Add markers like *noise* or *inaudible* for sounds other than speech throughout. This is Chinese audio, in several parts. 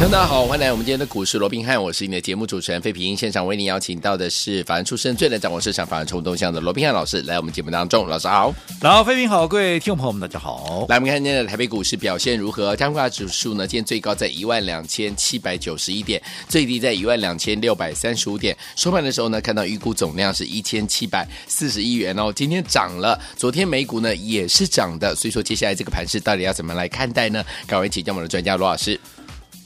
大家好，欢迎来我们今天的股市罗宾汉，我是你的节目主持人费平。现场为您邀请到的是法案出身、最能掌握市场法案冲动向的罗宾汉老师，来我们节目当中。老师好，老费平好，各位听众朋友们，大家好。来，我们看今天的台北股市表现如何？加权指数呢？今天最高在一万两千七百九十一点，最低在一万两千六百三十五点。收盘的时候呢，看到预估总量是一千七百四十亿元哦。今天涨了，昨天美股呢也是涨的，所以说接下来这个盘势到底要怎么来看待呢？赶快请教我们的专家罗老师。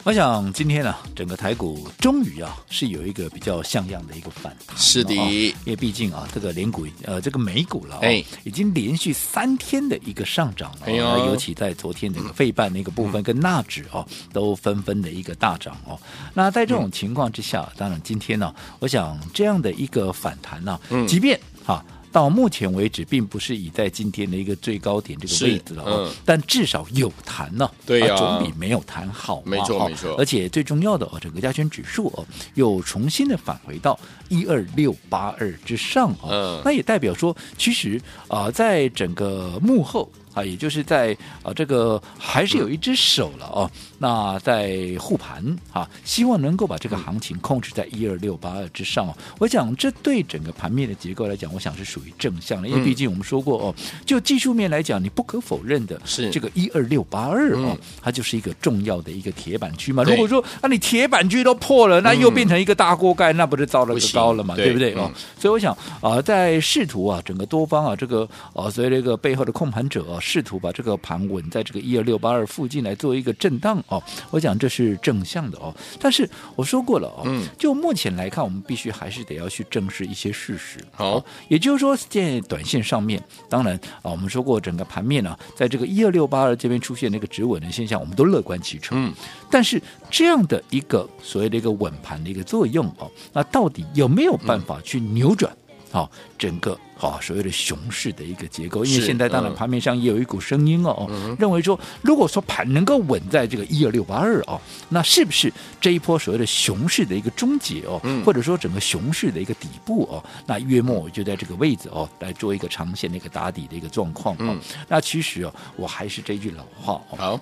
我想今天呢、啊，整个台股终于啊是有一个比较像样的一个反弹。是的，因为毕竟啊，这个连股呃，这个美股了，哎，已经连续三天的一个上涨了。哎呦，尤其在昨天整个费半那个部分跟纳指哦，都纷纷的一个大涨哦。那在这种情况之下，当然今天呢，我想这样的一个反弹呢，即便哈。到目前为止，并不是已在今天的一个最高点这个位置了，嗯，但至少有谈呢，对呀、啊，总比没有谈好，没错没错。而且最重要的哦，整个加权指数哦，又重新的返回到一二六八二之上啊，嗯，那也代表说，其实啊，在整个幕后。啊，也就是在啊，这个还是有一只手了哦。那在护盘啊，希望能够把这个行情控制在一二六八二之上哦。我想这对整个盘面的结构来讲，我想是属于正向的，因为毕竟我们说过哦，就技术面来讲，你不可否认的是这个一二六八二哦，它就是一个重要的一个铁板区嘛。如果说啊，你铁板区都破了，那又变成一个大锅盖，那不是糟了就糟了嘛，对不对哦？所以我想啊，在试图啊，整个多方啊，这个啊，所以这个背后的控盘者啊。试图把这个盘稳在这个一二六八二附近来做一个震荡哦，我讲这是正向的哦。但是我说过了哦，嗯，就目前来看，我们必须还是得要去正视一些事实。好，也就是说，在短线上面，当然啊，我们说过整个盘面呢，在这个一二六八二这边出现那个止稳的现象，我们都乐观其成。嗯，但是这样的一个所谓的一个稳盘的一个作用哦，那到底有没有办法去扭转？好，整个好所谓的熊市的一个结构，因为现在当然盘面上也有一股声音哦，嗯、认为说，如果说盘能够稳在这个一二六八二哦，那是不是这一波所谓的熊市的一个终结哦，嗯、或者说整个熊市的一个底部哦，那月末就在这个位置哦，来做一个长线的一个打底的一个状况哦。嗯、那其实哦，我还是这句老话哦。好。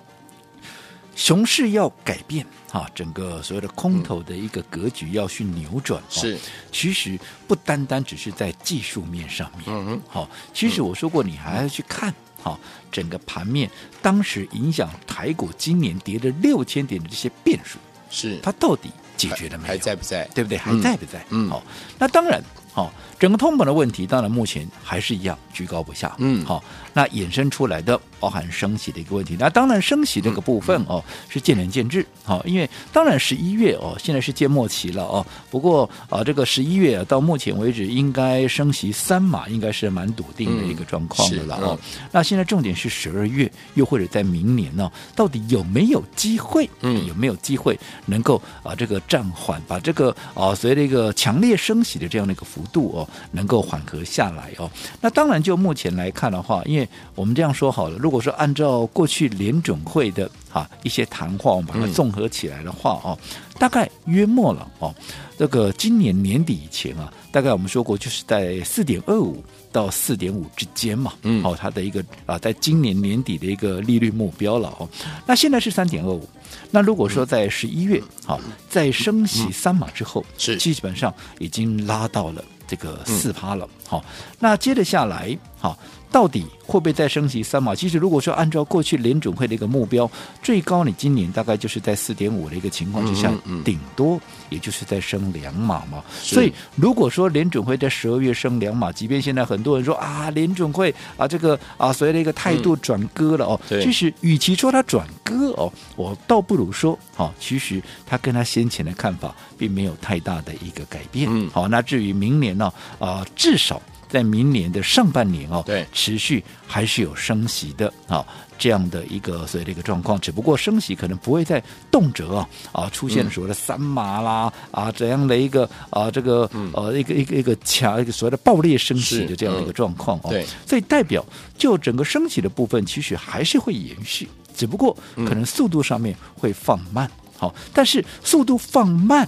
熊市要改变哈，整个所谓的空头的一个格局要去扭转，是其实不单单只是在技术面上面，嗯嗯，好，其实我说过，你还要去看哈，整个盘面当时影响台股今年跌了六千点的这些变数，是它到底解决了没有？还在不在？对不对？还在不在？嗯，好，那当然，好，整个通膨的问题，当然目前还是一样居高不下，嗯，好，那衍生出来的。包含升息的一个问题，那当然升息这个部分哦是见仁见智，好，因为当然十一月哦现在是届末期了哦，不过啊这个十一月到目前为止应该升息三码，应该是蛮笃定的一个状况的了哦。那现在重点是十二月，又或者在明年呢，到底有没有机会？嗯，有没有机会能够啊这个暂缓，把这个啊所谓的一个强烈升息的这样的一个幅度哦能够缓和下来哦？那当然就目前来看的话，因为我们这样说好了，如如果说按照过去联准会的啊一些谈话，我们把它综合起来的话哦，大概约莫了哦，这个今年年底以前啊，大概我们说过就是在四点二五到四点五之间嘛，嗯，哦，它的一个啊，在今年年底的一个利率目标了哦，那现在是三点二五，那如果说在十一月好在升息三码之后，是。基本上已经拉到了这个四趴了，好，那接着下来好。到底会不会再升级三码？其实如果说按照过去联准会的一个目标，最高你今年大概就是在四点五的一个情况之下，顶多也就是在升两码嘛。所以如果说联准会在十二月升两码，即便现在很多人说啊，联准会啊这个啊所谓的一个态度转割了哦，其实与其说他转割哦，我倒不如说好，其实他跟他先前的看法并没有太大的一个改变。好，那至于明年呢啊，至少。在明年的上半年哦，对，持续还是有升息的啊。这样的一个所谓的一个状况，只不过升息可能不会再动辄啊啊出现所谓的三码啦、嗯、啊怎样的一个啊这个、嗯、呃一个一个一个强一个所谓的爆裂升息的这样的一个状况哦，对，所以代表就整个升息的部分其实还是会延续，只不过可能速度上面会放慢，好、嗯，但是速度放慢，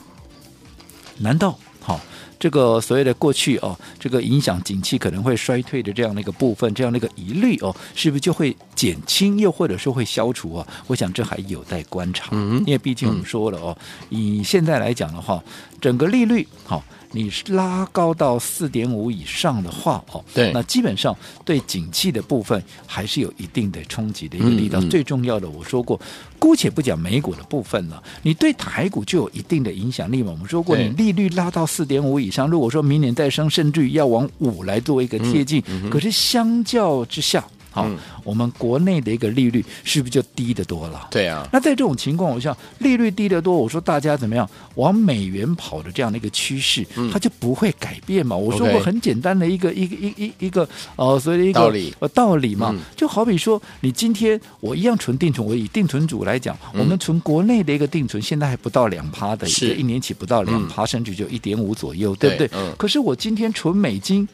难道好？这个所谓的过去哦，这个影响景气可能会衰退的这样的一个部分，这样的一个疑虑哦，是不是就会减轻，又或者说会消除啊？我想这还有待观察，嗯，因为毕竟我们说了哦，以现在来讲的话，整个利率好。你拉高到四点五以上的话，哦，对，那基本上对景气的部分还是有一定的冲击的一个力道。嗯嗯、最重要的，我说过，姑且不讲美股的部分了，你对台股就有一定的影响力嘛。我们说过，你利率拉到四点五以上，如果说明年再升，甚至于要往五来做一个贴近，可是相较之下。好，嗯、我们国内的一个利率是不是就低得多了？对啊。那在这种情况，我想利率低得多，我说大家怎么样往美元跑的这样的一个趋势，嗯、它就不会改变嘛。我说过很简单的一个 Okay 一个一一一个呃，所谓的一个道理呃道理嘛，嗯、就好比说你今天我一样存定存，我以定存组来讲，嗯、我们存国内的一个定存现在还不到两趴的，是一年起不到两趴，嗯、甚至就一点五左右，对不对？嗯、可是我今天存美金。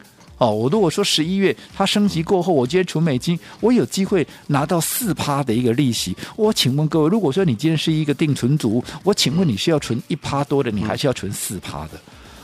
哦，我如果说十一月它升级过后，我今天存美金，我有机会拿到四趴的一个利息。我请问各位，如果说你今天是一个定存族，我请问你是要存一趴多的，你还是要存四趴的？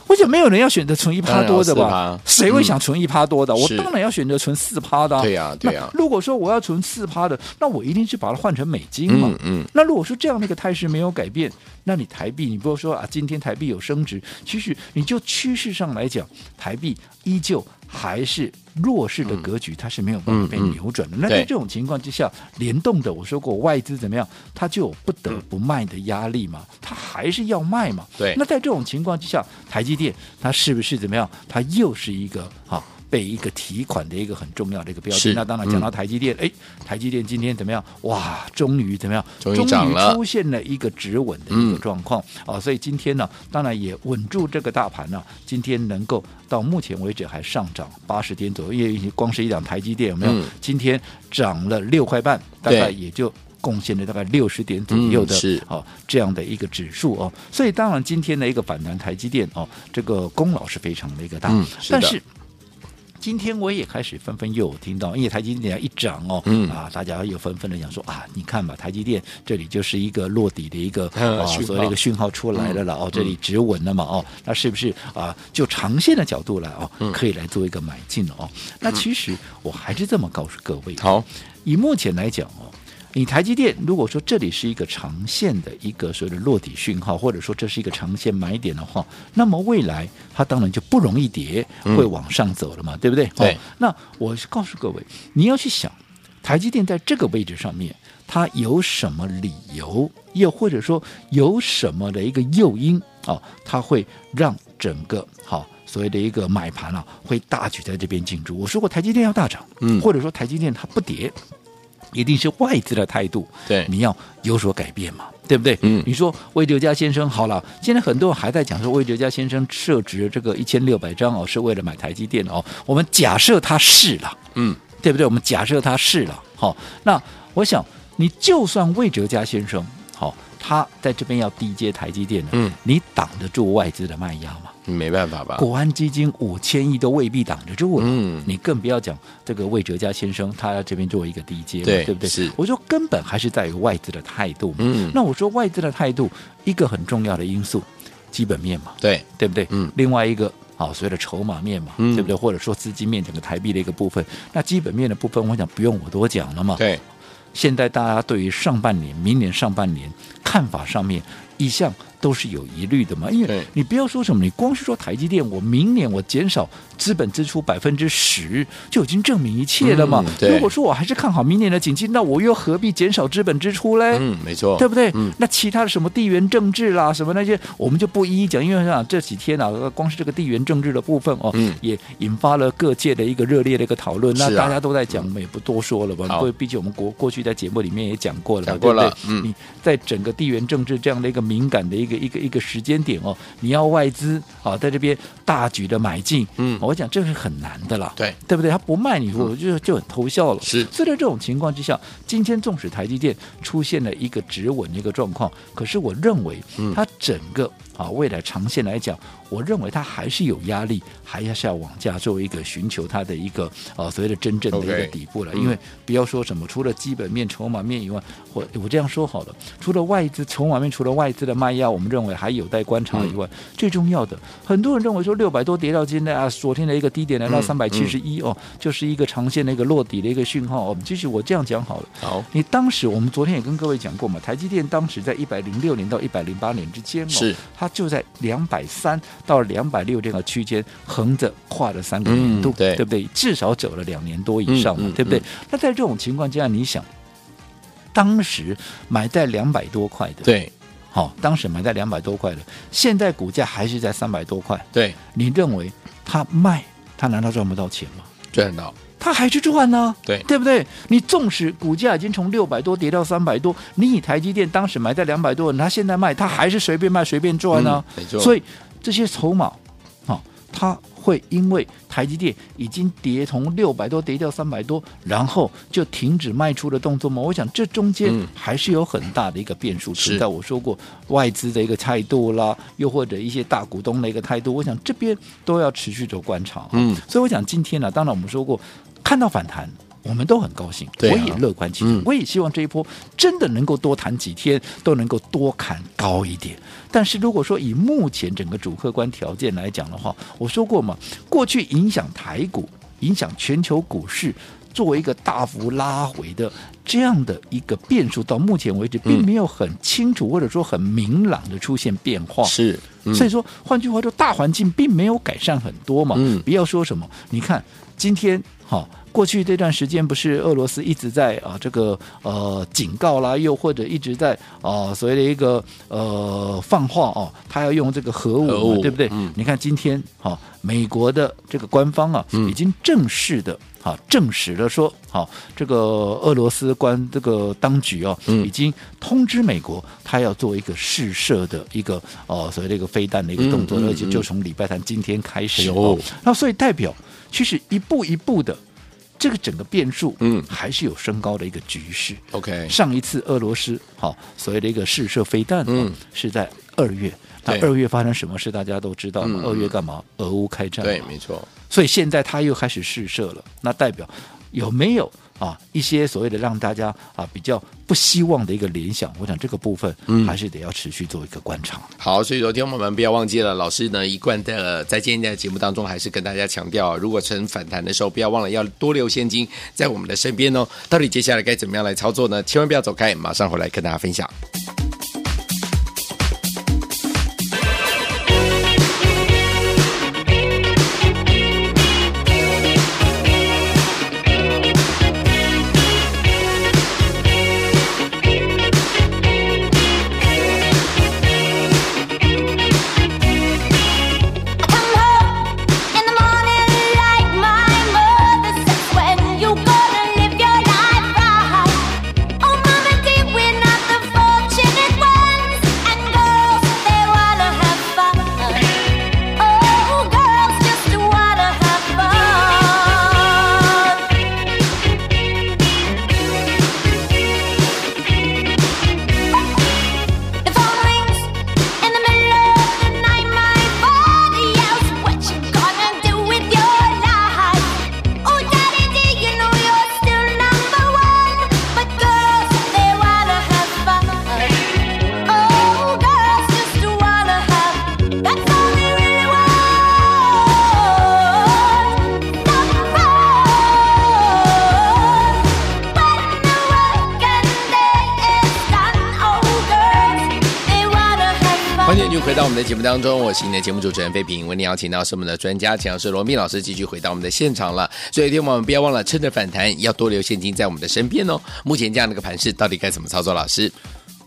我想没有人要选择存一趴多的吧？谁会想存一趴多的？我当然要选择存四趴的。对呀，对呀。如果说我要存四趴的，那我一定是把它换成美金嘛。嗯。那如果说这样的一个态势没有改变，那你台币，你不说啊，今天台币有升值，其实你就趋势上来讲，台币依旧还是弱势的格局，它是没有办法被扭转的。那在这种情况之下，联动的我说过，外资怎么样，它就有不得不卖的压力嘛，它还是要卖嘛。对。那在这种情况之下，台积电它是不是怎么样？它又是一个哈？被一个提款的一个很重要的一个标的，那当然讲到台积电，哎、嗯，台积电今天怎么样？哇，终于怎么样？终于涨了，出现了一个止稳的一个状况啊！所以今天呢，当然也稳住这个大盘呢。今天能够到目前为止还上涨八十点左右，因为光是一档台积电有没有？嗯、今天涨了六块半，大概也就贡献了大概六十点左右的、嗯、是哦这样的一个指数哦。所以当然今天的一个反弹台积电哦，这个功劳是非常的一个大，嗯、是但是。今天我也开始纷纷又听到，因为台积电一涨哦，嗯、啊，大家又纷纷的讲说啊，你看吧，台积电这里就是一个落底的一个 *laughs* 啊，所谓的一个讯号出来了了、嗯、哦，这里止稳了嘛哦，那是不是啊？就长线的角度来哦，可以来做一个买进哦。嗯、那其实我还是这么告诉各位，好，以目前来讲哦。你台积电，如果说这里是一个长线的一个所谓的落底讯号，或者说这是一个长线买点的话，那么未来它当然就不容易跌，会往上走了嘛，嗯、对不对？对。那我告诉各位，你要去想，台积电在这个位置上面，它有什么理由，又或者说有什么的一个诱因啊，它会让整个好所谓的一个买盘啊，会大举在这边进驻。我说过，台积电要大涨，嗯，或者说台积电它不跌。一定是外资的态度，对，你要有所改变嘛，对不对？嗯，你说魏哲家先生好了，现在很多人还在讲说魏哲家先生设置这个一千六百张哦，是为了买台积电哦。我们假设他是了，嗯，对不对？我们假设他是了，好，那我想你就算魏哲家先生好，他在这边要低接台积电的，嗯，你挡得住外资的卖压吗？没办法吧？国安基金五千亿都未必挡得住了，嗯，你更不要讲这个魏哲家先生，他在这边做一个低阶，对，对不对？是，我说根本还是在于外资的态度，嗯，那我说外资的态度一个很重要的因素，基本面嘛，对，对不对？嗯，另外一个好，所谓的筹码面嘛，嗯，对不对？或者说资金面整个台币的一个部分，那基本面的部分，我想不用我多讲了嘛，对。现在大家对于上半年、明年上半年看法上面，一向都是有疑虑的嘛，因为你不要说什么，你光是说台积电，我明年我减少资本支出百分之十，就已经证明一切了嘛。嗯、如果说我还是看好明年的景气，那我又何必减少资本支出嘞？嗯，没错，对不对？嗯，那其他的什么地缘政治啦，什么那些，我们就不一一讲，因为啊这几天啊，光是这个地缘政治的部分哦，嗯、也引发了各界的一个热烈的一个讨论。那大家都在讲，我们也不多说了吧。因为毕竟我们国过去在节目里面也讲过了，讲过了。对不对？嗯，你在整个地缘政治这样的一个敏感的一个一个一个时间点哦，你要外资啊在这边大举的买进，嗯，我讲这是很难的啦，对对不对？他不卖你，我就就很偷笑了。是，所以在这种情况之下，今天纵使台积电出现了一个止稳的一个状况，可是我认为，它整个啊未来长线来讲。我认为它还是有压力，还要是要往下做一个寻求它的一个呃所谓的真正的一个底部了。Okay, 因为不要说什么，除了基本面、筹码面以外，我我这样说好了，除了外资筹码面，除了外资的卖压，我们认为还有待观察以外，嗯、最重要的，很多人认为说六百多跌到今天啊，昨天的一个低点来到三百七十一哦，就是一个长线的一个落底的一个讯号。哦，其实我这样讲好了，好，你当时我们昨天也跟各位讲过嘛，台积电当时在一百零六年到一百零八年之间哦，是它就在两百三。到两百六这个区间，横着跨了三个年度，嗯、对，对不对？至少走了两年多以上嘛，对不对？那在这种情况之下，你想，当时买在两百多块的，对，好、哦，当时买在两百多块的，现在股价还是在三百多块，对，你认为他卖，他难道赚不到钱吗？赚到。他还是赚呢，对对不对？你纵使股价已经从六百多跌到三百多，你以台积电当时买在两百多，他现在卖，他还是随便卖随便赚呢、嗯。没错。所以这些筹码，啊，他会因为台积电已经跌从六百多跌掉三百多，然后就停止卖出的动作吗？我想这中间还是有很大的一个变数存在。我说过外资的一个态度啦，又或者一些大股东的一个态度，我想这边都要持续做观察。嗯，所以我想今天呢、啊，当然我们说过。看到反弹，我们都很高兴，我也乐观其成，我也希望这一波真的能够多谈几天，都能够多砍高一点。但是如果说以目前整个主客观条件来讲的话，我说过嘛，过去影响台股、影响全球股市，作为一个大幅拉回的这样的一个变数，到目前为止并没有很清楚或者说很明朗的出现变化。是，所以说换句话说，大环境并没有改善很多嘛。不要说什么，你看今天。好，过去这段时间不是俄罗斯一直在啊这个呃警告啦，又或者一直在啊所谓的一个呃放话哦，他要用这个核武对不对？嗯、你看今天好、啊，美国的这个官方啊，嗯、已经正式的啊证实了说，好、啊、这个俄罗斯官这个当局啊，嗯、已经通知美国，他要做一个试射的一个呃、啊、所谓的一个飞弹的一个动作，嗯嗯嗯、而且就从礼拜三今天开始哦，那、哎、所以代表。其实一步一步的，这个整个变数，嗯，还是有升高的一个局势。OK，上一次俄罗斯好所谓的一个试射飞弹，嗯，是在二月。那二月发生什么事，大家都知道嘛？二月干嘛？俄乌开战。对，没错。所以现在他又开始试射了，那代表有没有？啊，一些所谓的让大家啊比较不希望的一个联想，我想这个部分还是得要持续做一个观察。嗯、好，所以昨天我们不要忘记了，老师呢一贯的在今天的节目当中还是跟大家强调，如果趁反弹的时候，不要忘了要多留现金在我们的身边哦。到底接下来该怎么样来操作呢？千万不要走开，马上回来跟大家分享。当中，我是你的节目主持人费平，为你邀请到是我们的专家讲师罗密老师，继续回到我们的现场了。所以，听我们不要忘了，趁着反弹要多留现金在我们的身边哦。目前这样的一个盘势，到底该怎么操作？老师，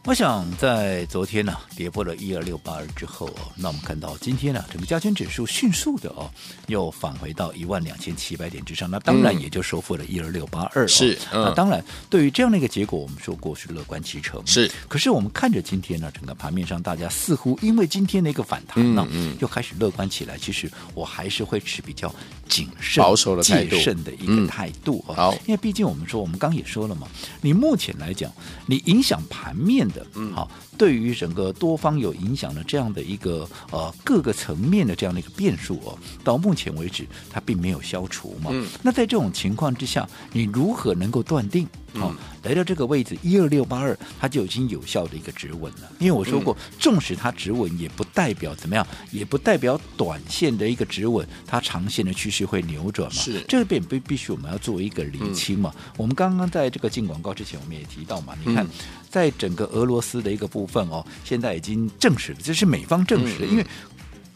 我想在昨天呢、啊、跌破了一二六八二之后哦，那我们看到今天呢、啊、整个加权指数迅速的哦又返回到一万两千七百点之上，那当然也就收复了一二六八二。是，嗯、那当然对于这样的一个结果，我们说过是乐观其成。是，可是我们看着今天呢，整个盘面上大家似乎因为今天的一个反弹呢，嗯，又开始乐观起来。其实我还是会持比较谨慎、保守的态度、谨慎的一个态度啊。好，因为毕竟我们说，我们刚也说了嘛，你目前来讲，你影响盘面。的，嗯，好，对于整个多方有影响的这样的一个呃各个层面的这样的一个变数哦，到目前为止它并没有消除嘛。嗯，那在这种情况之下，你如何能够断定？好、嗯，来到这个位置一二六八二，它就已经有效的一个止稳了。因为我说过，纵使它止稳，也不代表怎么样，也不代表短线的一个止稳，它长线的趋势会扭转嘛。是，这边必必须我们要做一个厘清嘛。嗯、我们刚刚在这个进广告之前，我们也提到嘛，你看，在整个俄罗斯的一个部分哦，现在已经证实了，这是美方证实的，因为。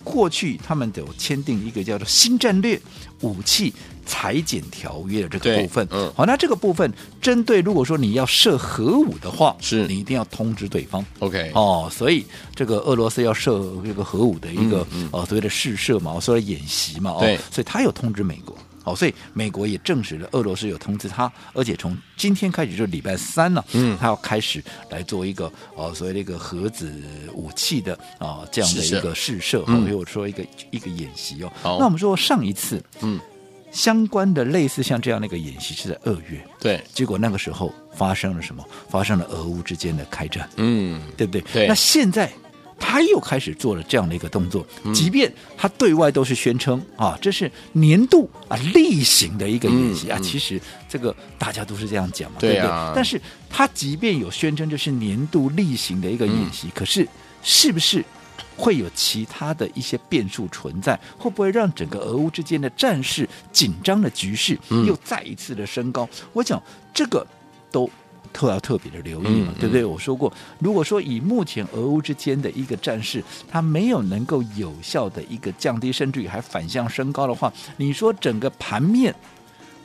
过去他们有签订一个叫做新战略武器裁减条约的这个部分，嗯，好，那这个部分针对如果说你要设核武的话，是。你一定要通知对方，OK，哦，所以这个俄罗斯要设这个核武的一个呃、所谓的试射嘛，所谓的演习嘛，对，所以他有通知美国。好，所以美国也证实了俄罗斯有通知他，而且从今天开始就礼拜三了，嗯，他要开始来做一个呃所谓的一个核子武器的啊这样的一个试射，或者说一个一个演习哦。那我们说上一次，嗯，相关的类似像这样的一个演习是在二月，对，结果那个时候发生了什么？发生了俄乌之间的开战，嗯，对不对？对。那现在。他又开始做了这样的一个动作，即便他对外都是宣称啊，这是年度啊例行的一个演习啊，其实这个大家都是这样讲嘛，对不对？但是他即便有宣称这是年度例行的一个演习，可是是不是会有其他的一些变数存在？会不会让整个俄乌之间的战事紧张的局势又再一次的升高？我想这个都。特要特别的留意嘛，对不对？我说过，如果说以目前俄乌之间的一个战事，它没有能够有效的一个降低，甚至于还反向升高的话，你说整个盘面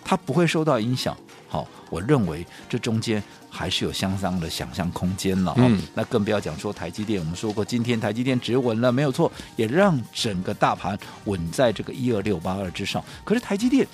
它不会受到影响？好，我认为这中间还是有相当的想象空间了。嗯，那更不要讲说台积电，我们说过今天台积电止稳了，没有错，也让整个大盘稳在这个一二六八二之上。可是台积电。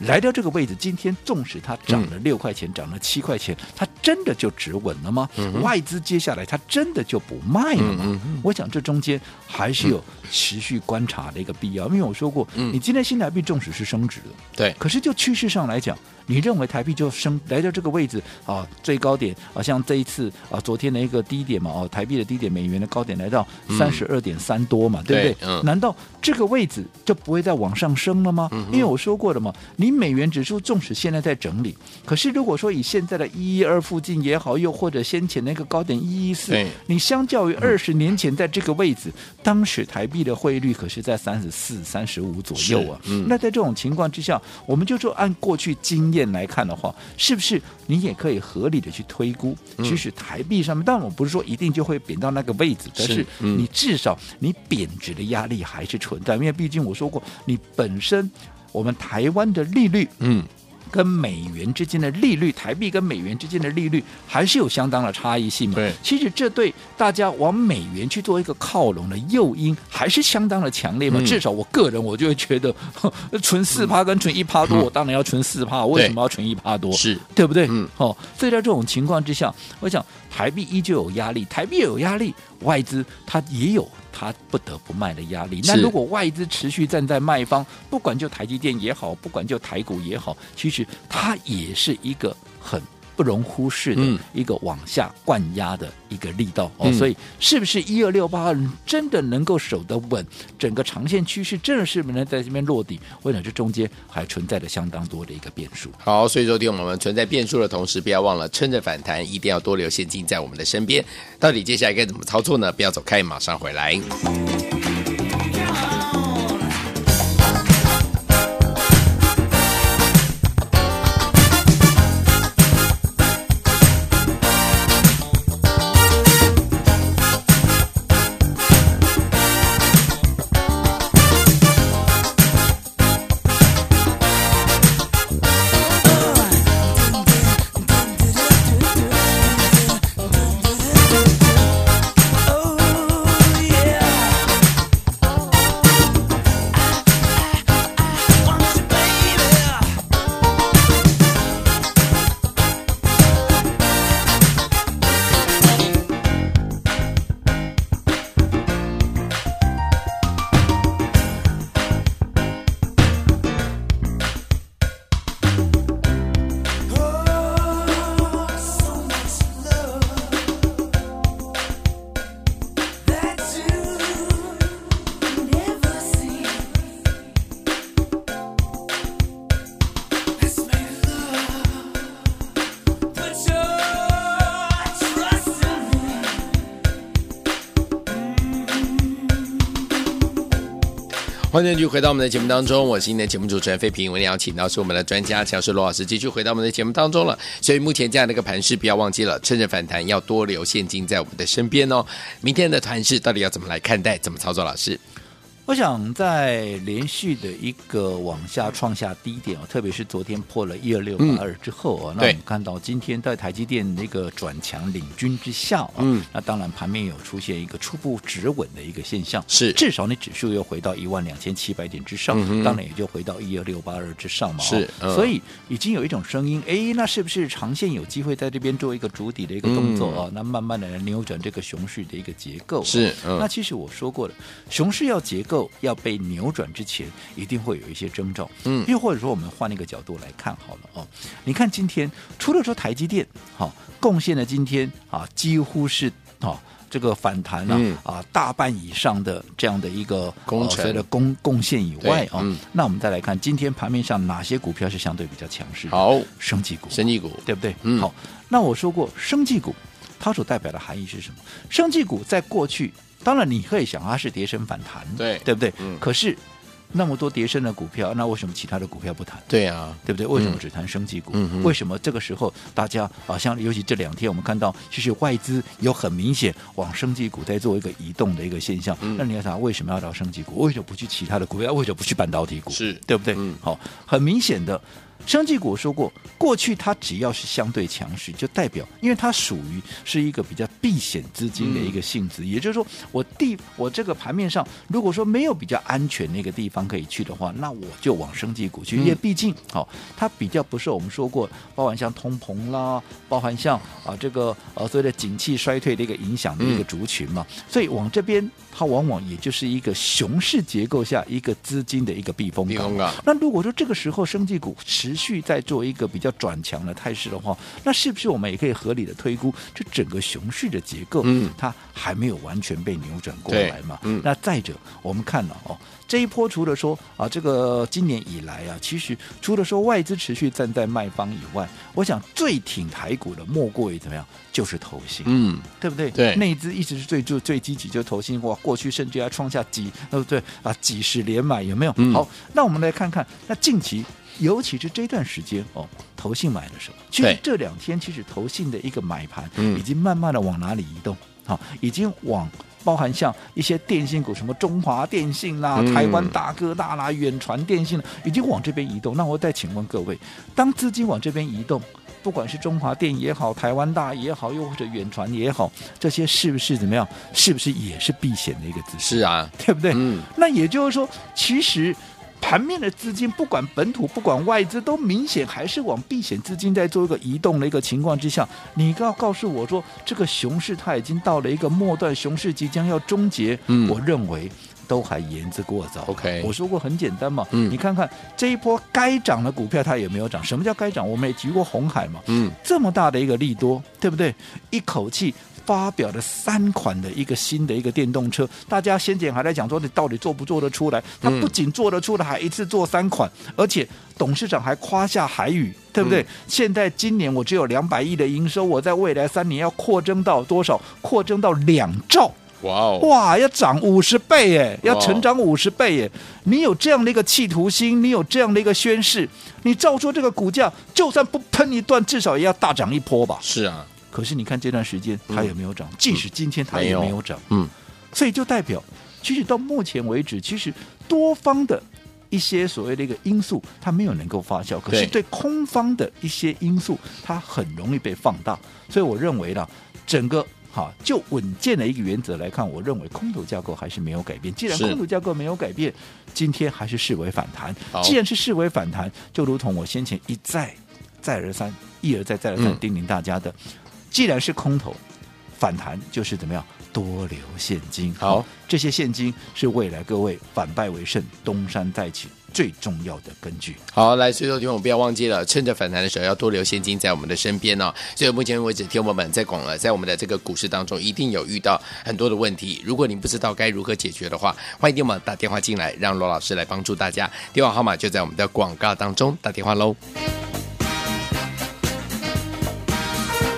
来到这个位置，今天纵使它涨了六块钱，涨、嗯、了七块钱，它真的就止稳了吗？嗯、外资接下来它真的就不卖了吗？我想这中间还是有持续观察的一个必要，因为我说过，嗯、你今天新台币纵使是升值的，对，可是就趋势上来讲。你认为台币就升来到这个位置啊，最高点啊，像这一次啊，昨天的一个低点嘛，哦，台币的低点，美元的高点来到三十二点三多嘛，嗯、对不对？难道这个位置就不会再往上升了吗？嗯、因为我说过了嘛，你美元指数纵使现在在整理，可是如果说以现在的一一二附近也好，又或者先前那个高点一一四，你相较于二十年前在这个位置，嗯、当时台币的汇率可是在三十四、三十五左右啊。嗯、那在这种情况之下，我们就说按过去经验来看的话，是不是你也可以合理的去推估？其实台币上面，但我不是说一定就会贬到那个位置，但是你至少你贬值的压力还是存在，因为毕竟我说过，你本身我们台湾的利率，嗯。跟美元之间的利率，台币跟美元之间的利率还是有相当的差异性嘛？对，其实这对大家往美元去做一个靠拢的诱因，还是相当的强烈嘛。嗯、至少我个人，我就会觉得，*laughs* 存四趴跟存一趴多，嗯、我当然要存四趴。为什么要存一趴多？是对不对？嗯，哦，所以在这种情况之下，我想台币依旧有压力，台币有压力，外资它也有。他不得不卖的压力。那如果外资持续站在卖方，不管就台积电也好，不管就台股也好，其实它也是一个很不容忽视的一个往下灌压的一个力道、嗯、哦。所以，是不是一二六八二真的能够守得稳？整个长线趋势真的是不能在这边落地？或者这中间还存在着相当多的一个变数。好，所以说，听我们存在变数的同时，不要忘了趁着反弹，一定要多留现金在我们的身边。到底接下来该怎么操作呢？不要走开，马上回来。欢迎继续回到我们的节目当中，我是今天的节目主持人费平。我们邀请到是我们的专家强势罗老师，继续回到我们的节目当中了。所以目前这样的一个盘势，不要忘记了，趁着反弹要多留现金在我们的身边哦。明天的盘势到底要怎么来看待？怎么操作？老师？我想在连续的一个往下创下低点哦，特别是昨天破了一二六八二之后啊、嗯，那我们看到今天在台积电那个转强领军之下啊，嗯，那当然盘面有出现一个初步止稳的一个现象，是。至少你指数又回到一万两千七百点之上，嗯、当然也就回到一二六八二之上嘛，是、嗯，所以已经有一种声音，哎，那是不是长线有机会在这边做一个主底的一个动作啊、嗯？那慢慢的来扭转这个熊市的一个结构，是，嗯、那其实我说过了，熊市要结构。要被扭转之前，一定会有一些征兆。嗯，又或者说，我们换一个角度来看好了哦。你看今天，除了说台积电哈贡献了今天啊，几乎是啊这个反弹啊、嗯、啊大半以上的这样的一个工程的贡贡献以外啊、嗯，那我们再来看今天盘面上哪些股票是相对比较强势？好，生技股，生技股对不对？嗯，好。那我说过，生技股它所代表的含义是什么？生技股在过去。当然，你可以想它是跌升反弹，对对不对？嗯。可是那么多跌升的股票，那为什么其他的股票不谈？对啊，对不对？为什么只谈生技股？嗯。为什么这个时候大家啊，像尤其这两天我们看到，其实外资有很明显往生技股在做一个移动的一个现象。嗯。那你要想，为什么要找生技股？为什么不去其他的股票？为什么不去半导体股？是对不对？嗯。好，很明显的。生技股说过，过去它只要是相对强势，就代表，因为它属于是一个比较避险资金的一个性质，嗯、也就是说，我地我这个盘面上，如果说没有比较安全那个地方可以去的话，那我就往生技股去，因为毕竟，好、哦，它比较不是我们说过，包含像通膨啦，包含像啊这个呃所谓的景气衰退的一个影响的一个族群嘛，嗯、所以往这边。它往往也就是一个熊市结构下一个资金的一个避风港。那如果说这个时候生技股持续在做一个比较转强的态势的话，那是不是我们也可以合理的推估，这整个熊市的结构，嗯，它还没有完全被扭转过来嘛？嗯。那再者，我们看了哦。这一波除了说啊，这个今年以来啊，其实除了说外资持续站在卖方以外，我想最挺台股的莫过于怎么样，就是投信，嗯，对不对？对，内资一直是最最最积极，就投信哇，过去甚至要创下几，对不对啊？几十连买有没有？嗯、好，那我们来看看，那近期尤其是这段时间哦，投信买了什么？其实这两天其实投信的一个买盘已经慢慢的往哪里移动？好、嗯，已经往。包含像一些电信股，什么中华电信啦、嗯、台湾大哥大啦、远传电信，已经往这边移动。那我再请问各位，当资金往这边移动，不管是中华电也好，台湾大也好，又或者远传也好，这些是不是怎么样？是不是也是避险的一个姿势？是啊，对不对？嗯。那也就是说，其实。盘面的资金，不管本土，不管外资，都明显还是往避险资金在做一个移动的一个情况之下，你告告诉我说，这个熊市它已经到了一个末段，熊市即将要终结，嗯，我认为都还言之过早。OK，我说过很简单嘛，嗯，你看看这一波该涨的股票它也没有涨，什么叫该涨？我们也提过红海嘛，嗯，这么大的一个利多，对不对？一口气。发表了三款的一个新的一个电动车，大家先前还在讲说你到底做不做得出来？他不仅做得出来，还一次做三款，而且董事长还夸下海语，对不对？嗯、现在今年我只有两百亿的营收，我在未来三年要扩增到多少？扩增到两兆！哇哦！哇，要涨五十倍哎，要成长五十倍哎！你有这样的一个企图心，你有这样的一个宣誓，你照说这个股价就算不喷一段，至少也要大涨一波吧？是啊。可是你看这段时间它有没有涨？嗯、即使今天它也没有涨。嗯，所以就代表，其实到目前为止，其实多方的一些所谓的一个因素，它没有能够发酵。可是对空方的一些因素，它很容易被放大。所以我认为呢，整个哈就稳健的一个原则来看，我认为空头架构还是没有改变。既然空头架构没有改变，今天还是视为反弹。既然是视为反弹，就如同我先前一再再而三、一而再、再而三叮咛大家的。嗯既然是空头反弹，就是怎么样多留现金。好，这些现金是未来各位反败为胜、东山再起最重要的根据。好，来，所以说听我们不要忘记了，趁着反弹的时候要多留现金在我们的身边哦。所以目前为止，听我们在广了，在我们的这个股市当中，一定有遇到很多的问题。如果您不知道该如何解决的话，欢迎听我们打电话进来，让罗老师来帮助大家。电话号码就在我们的广告当中，打电话喽。